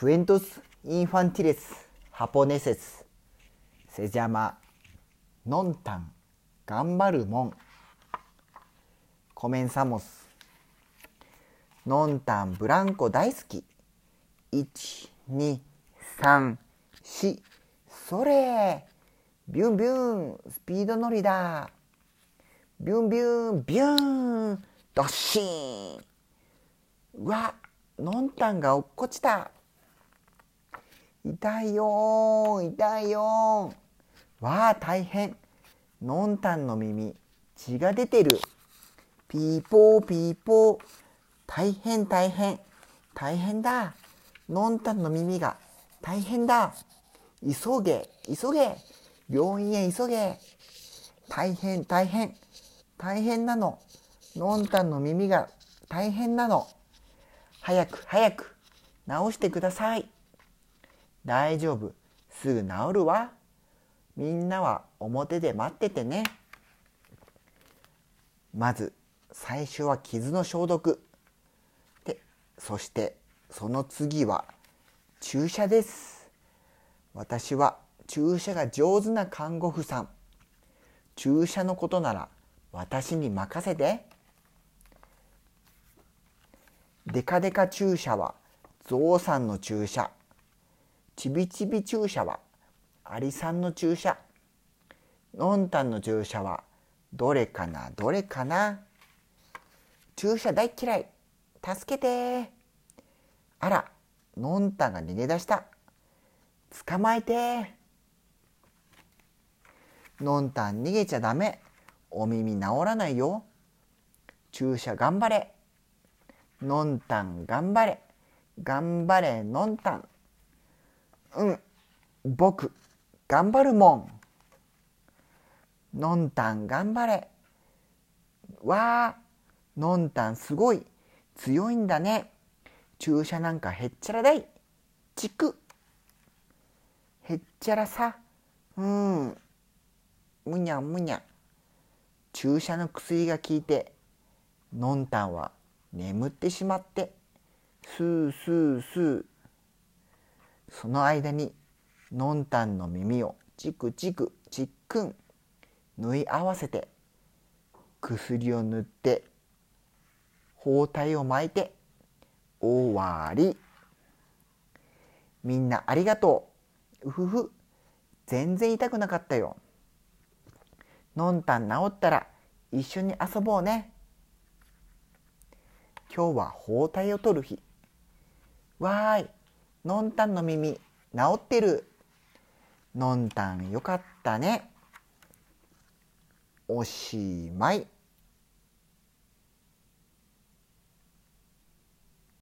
クエントス・インファンティレス・ハポネセス・セジャマ・ノンタン・ガンバルモン・コメンサモス・ノンタン・ブランコ大好き1234それビュンビュンスピード乗りだビュンビュンビュンドッシンうわノンタンが落っこちた痛いよ痛いよわあ大変。のんたんの耳血が出てる。ピーポーピーポー。大変大変。大変だ。のんたんの耳が大変だ。急げ急げ。病院へ急げ。大変大変。大変なの。のんたんの耳が大変なの。早く早く。治してください。大丈夫。すぐ治るわ。みんなは表で待っててね。まず最初は傷の消毒。でそしてその次は注射です。私は注射が上手な看護婦さん。注射のことなら私に任せて。デカデカ注射はゾウさんの注射。ちびちび注射はアリさんの注射のんたんの注射はどれかなどれかな注射大嫌い助けて。あらのんたんが逃げ出した。捕まえて。のんたん逃げちゃダメ。お耳治らないよ。注射頑張れ。のんたん頑張れ。頑張れのんたん。うん。僕頑張るもん。のんたん頑張れ。わあのんたんすごい。強いんだね。注射なんかへっちゃらだい。ちくへっちゃらさ。うん。むにゃむにゃ。注射の薬が効いてのんたんは眠ってしまって。スースースー。その間にのんたんの耳をチクチクチックン縫い合わせて薬を塗って包帯を巻いて終わり。みんなありがとう。うふふ。全然痛くなかったよ。のんたん治ったら一緒に遊ぼうね。今日は包帯を取る日。わーい。のんたんの耳治ってる。のんたんよかったね。おしまい。